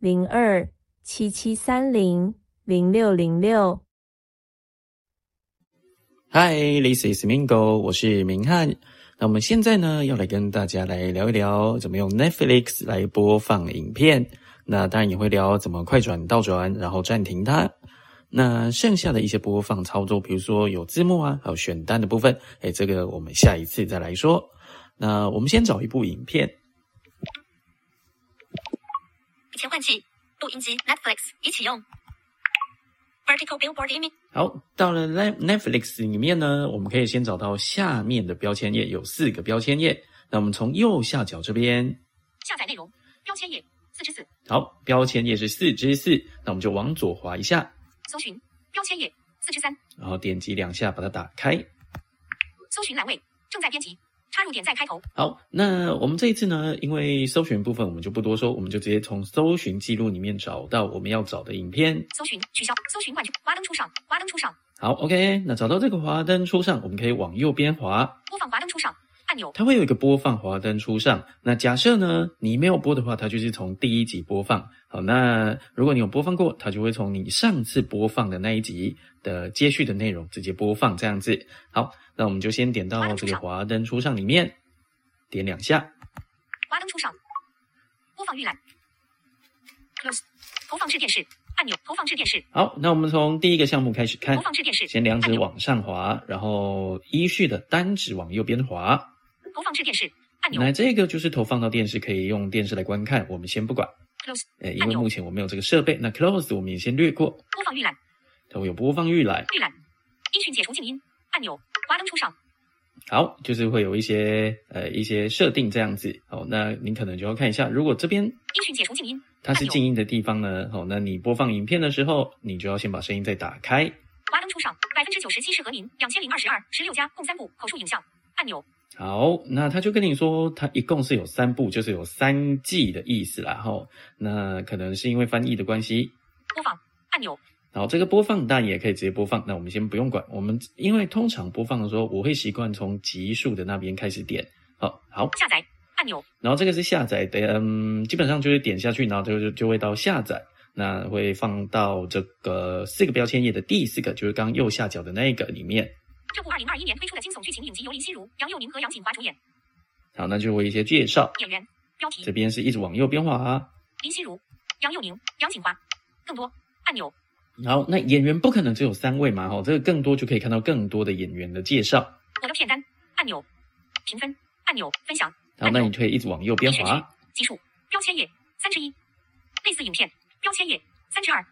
零二七七三零零六零六。Hi，this is Mingo，我是明翰。那我们现在呢，要来跟大家来聊一聊怎么用 Netflix 来播放影片。那当然也会聊怎么快转、倒转，然后暂停它。那剩下的一些播放操作，比如说有字幕啊，还有选单的部分，哎，这个我们下一次再来说。那我们先找一部影片。换器，录音机，Netflix 一起用。Vertical billboard image。好，到了 Netflix 里面呢，我们可以先找到下面的标签页，有四个标签页。那我们从右下角这边下载内容，标签页四之四。好，标签页是四之四，那我们就往左滑一下，搜寻标签页四之三，然后点击两下把它打开。搜寻栏位正在编辑。插入点在开头。好，那我们这一次呢，因为搜寻部分我们就不多说，我们就直接从搜寻记录里面找到我们要找的影片。搜寻取消，搜寻完成，华灯初上，华灯初上。好，OK，那找到这个华灯初上，我们可以往右边滑，播放华灯初上按钮。它会有一个播放华灯初上。那假设呢，你没有播的话，它就是从第一集播放。好，那如果你有播放过，它就会从你上次播放的那一集的接续的内容直接播放这样子。好。那我们就先点到这个华灯初上里面，点两下。华灯初上，播放预览。Close，投放至电视按钮，投放至电视。好，那我们从第一个项目开始看。投放至电视，先两指往上滑，然后依序的单指往右边滑。投放至电视按钮。那这个就是投放到电视，可以用电视来观看。我们先不管。Close，哎，因为目前我没有这个设备。那 Close 我们也先略过。播放预览。它会有播放预览。预览。音讯解除静音按钮。华灯初上，好，就是会有一些呃一些设定这样子，好，那您可能就要看一下，如果这边音讯解除静音，它是静音的地方呢，好，那你播放影片的时候，你就要先把声音再打开。华灯初上，百分之九十七适合您，两千零二十二十六加共三部口述影像按钮。好，那他就跟你说，它一共是有三部，就是有三季的意思啦，哈，那可能是因为翻译的关系。播放按钮。好，这个播放当然也可以直接播放，那我们先不用管。我们因为通常播放的时候，我会习惯从集数的那边开始点。好，好，下载按钮。然后这个是下载的，嗯，基本上就是点下去，然后就就就会到下载，那会放到这个四个标签页的第四个，就是刚右下角的那个里面。这部二零二一年推出的惊悚剧情影集由林心如、杨佑宁和杨锦华主演。好，那就会一些介绍。演员标题。这边是一直往右边滑。林心如、杨佑宁、杨锦华。更多按钮。好，那演员不可能只有三位嘛？哈，这个更多就可以看到更多的演员的介绍。我的片单按钮，评分按钮，分享。好，那你可以一直往右边滑。基数标签页三之一，类似影片标签页三之二，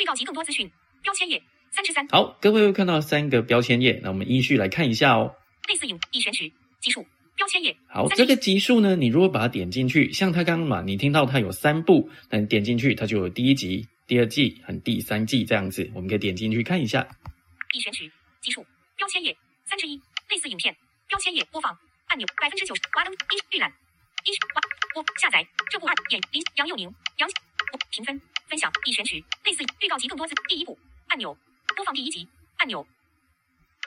预告及更多资讯标签页三之三。好，各位又看到三个标签页，那我们依序来看一下哦。类似影已选取基数标签页。好，这个集数呢，你如果把它点进去，像它刚刚嘛，你听到它有三部，那你点进去，它就有第一集。第二季和第三季这样子，我们可以点进去看一下。已选取基数标签页三之一，类似影片标签页播放按钮百分之九十华灯一预览一华播下载这部二演林杨佑宁杨评分分享已选取类似预告及更多字第一部按钮播放第一集按钮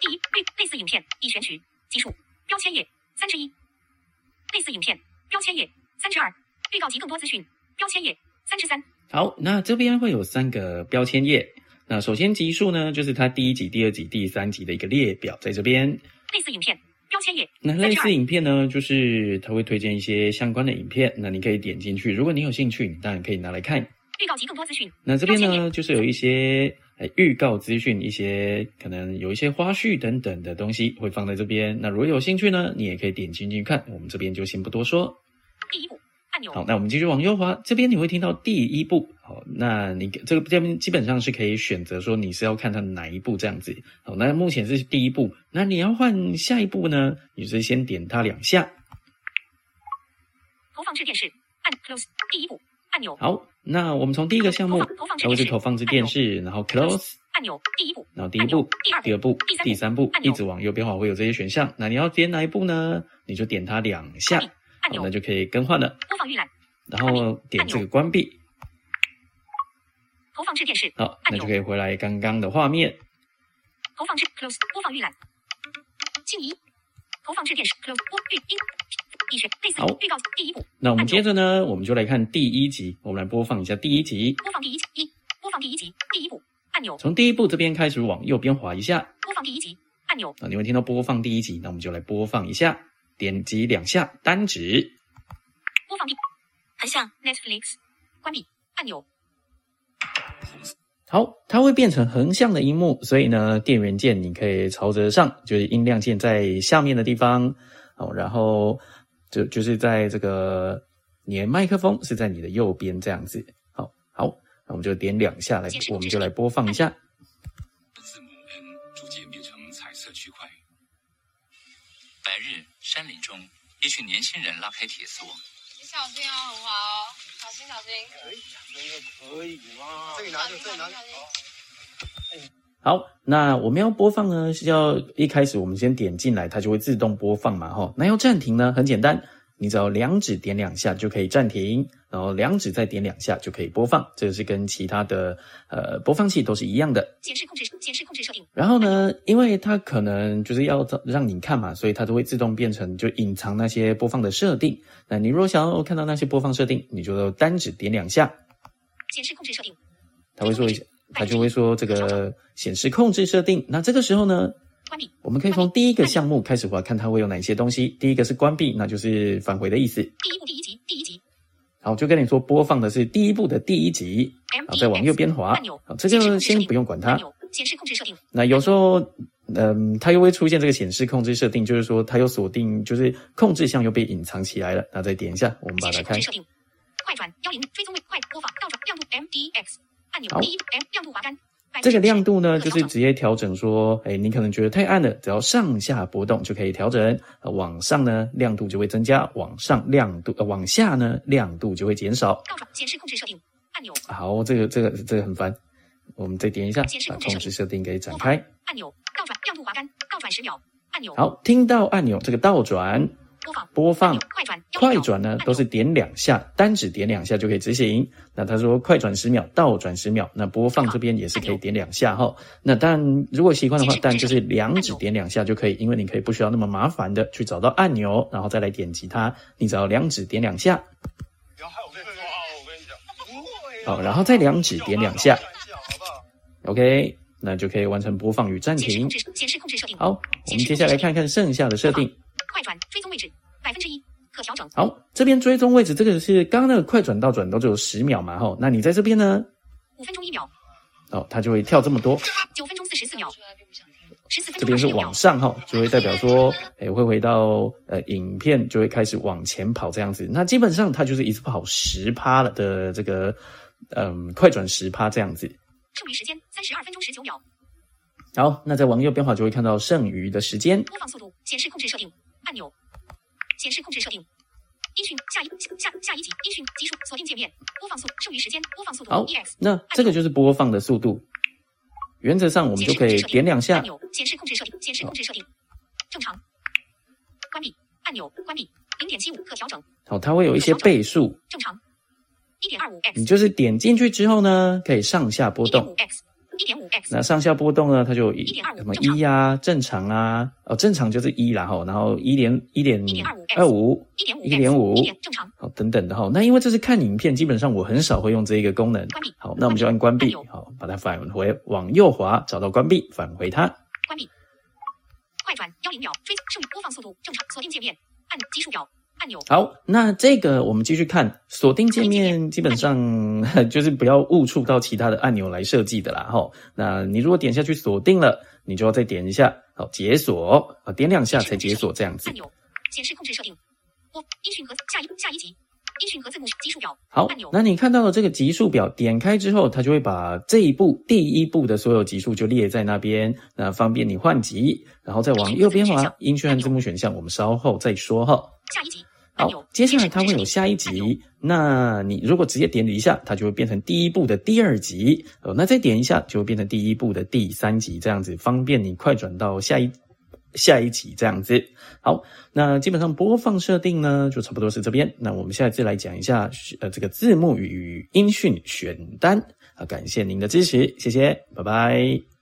第一类类似影片已选取基数标签页三之一，类似影片标签页三之二预告及更多资讯标签页三之三。好，那这边会有三个标签页。那首先集数呢，就是它第一集、第二集、第三集的一个列表，在这边。类似影片标签页。那类似影片呢，就是它会推荐一些相关的影片，那你可以点进去。如果你有兴趣，你当然可以拿来看。预告及更多资讯。那这边呢，就是有一些呃预告资讯，一些可能有一些花絮等等的东西会放在这边。那如果有兴趣呢，你也可以点进去看。我们这边就先不多说。第一步。好，那我们继续往右滑，这边你会听到第一步。好，那你这个这边基本上是可以选择说你是要看它哪一步这样子。好，那目前是第一步，那你要换下一步呢？你是先点它两下。投放至电视，按 close。第一步，按钮。好，那我们从第一个项目投放投放，至它会是电视投放至电视，然后 close，按钮。第一步，然后第一步、第二步、第三步一直往右边滑会有这些选项。那你要点哪一步呢？你就点它两下，按钮。好那。就可以更换了。播放预览，然后点这个关闭，投放至电视，好，那就可以回来刚刚的画面。投放至 close 播放预览，静怡，投放至电视。close 播预音，已选类似好。预告第一步，那我们接着呢，我们就来看第一集，我们来播放一下第一集。播放第一集。一，播放第一集。第一步。按钮，从第一步这边开始往右边滑一下，播放第一集。按钮，啊，你会听到播放第一集，那我们就来播放一下，点击两下单指，播放第横向 Netflix 关闭按钮，好，它会变成横向的荧幕，所以呢，电源键你可以朝着上，就是音量键在下面的地方，哦，然后就就是在这个你的麦克风是在你的右边这样子，好好，那我们就点两下来，我们就来播放一下。山林中，一群年轻人拉开铁索，你小心哦，很滑哦，小心小心。可以吗？这里拿着，这里拿着。好，那我们要播放呢，是要一开始我们先点进来，它就会自动播放嘛，哈。那要暂停呢，很简单，你只要两指点两下就可以暂停，然后两指再点两下就可以播放，这个是跟其他的呃播放器都是一样的。显示控制显示控制设定，然后呢，因为它可能就是要让你看嘛，所以它都会自动变成就隐藏那些播放的设定。那你如果想要看到那些播放设定，你就单指点两下，显示控制设定，它会说一下，它就会说这个显示控制设定。那这个时候呢，关闭我们可以从第一个项目开始滑，看它会有哪些东西。第一个是关闭，那就是返回的意思。第一步第一集第一集好，就跟你说播放的是第一部的第一集，M 好，再往右边滑。好，这个先不用管它按。钮显示控制设定，那有时候，嗯，它又会出现这个显示控制设定，就是说它又锁定，就是控制项又被隐藏起来了。那再点一下，我们把它开快转幺零追踪位快播放倒转亮度 MDX 按钮好第一 M 亮度滑杆，这个亮度呢，就是直接调整说，哎，你可能觉得太暗了，只要上下波动就可以调整。呃往上呢，亮度就会增加；往上亮度，呃，往下呢，亮度就会减少。倒转显示控制设定按钮好，这个这个这个很烦，我们再点一下把控制控制设定给展开。按钮倒转亮度滑杆倒转十秒按钮好，听到按钮这个倒转、播放播放、快转快转呢都是点两下，单指点两下就可以执行。那他说快转十秒，倒转十秒，那播放这边也是可以点两下哈。那但如果习惯的话，但就是两指点两下就可以，因为你可以不需要那么麻烦的去找到按钮，然后再来点击它，你只要两指点两下，不要害我被抓，我跟你讲。好，然后再两指点两下？，OK，那就可以完成播放与暂停好，我们接下来看看剩下的设定。快转追踪位置百分之一可调整好，这边追踪位置，这个是刚刚那个快转到转到只有十秒嘛，吼，那你在这边呢，五分钟一秒哦，它就会跳这么多。九分钟四十四秒。十四分这边是往上哈，就会代表说，诶，会回到呃影片就会开始往前跑这样子。那基本上它就是一次跑十趴了的这个，嗯，快转十趴这样子。剩余时间三十二分钟十九秒好，那再往右边滑就会看到剩余的时间。播放速度显示控制设定按钮显示控制设定。音讯下一下下一集音讯基数锁定界面。播放速剩余时间播放速度好那这个就是播放的速度。原则上我们就可以点两下。按，钮显示控制设定显示控制设定。正常。关闭按钮关闭。零点七五可调整好，它会有一些倍数，正常。一点二五 x 你就是点进去之后呢，可以上下波动。一点五 X 那上下波动呢，它就一1.25什么一呀、正常啊，哦，正常就是一然后，然后一点一点1.25二五，一点五一点五正常。好等等的哈。那因为这是看影片，基本上我很少会用这一个功能。关闭好，那我们就按关闭，好，把它返回往右滑，找到关闭，返回它。关闭。快转幺零秒追剩余播放速度正常锁定界面。按基数表按钮好，那这个我们继续看锁定界面，基本上 就是不要误触到其他的按钮来设计的啦哈。那你如果点下去锁定了，你就要再点一下，好解锁啊，点两下才解锁这样子按。钮显示控制设定我音讯和下一下一集音讯和字幕基数表好，那你看到了这个级数表，点开之后，它就会把这一步第一步的所有级数就列在那边，那方便你换级，然后再往右边滑，音讯和字幕选项，我们稍后再说哈。下一集好，接下来它会有下一集，那你如果直接点一下，它就会变成第一部的第二集，哦，那再点一下就会变成第一部的第三集，这样子方便你快转到下一下一集这样子。好，那基本上播放设定呢，就差不多是这边。那我们下一次来讲一下，呃，这个字幕与音讯选单啊，感谢您的支持，谢谢，拜拜。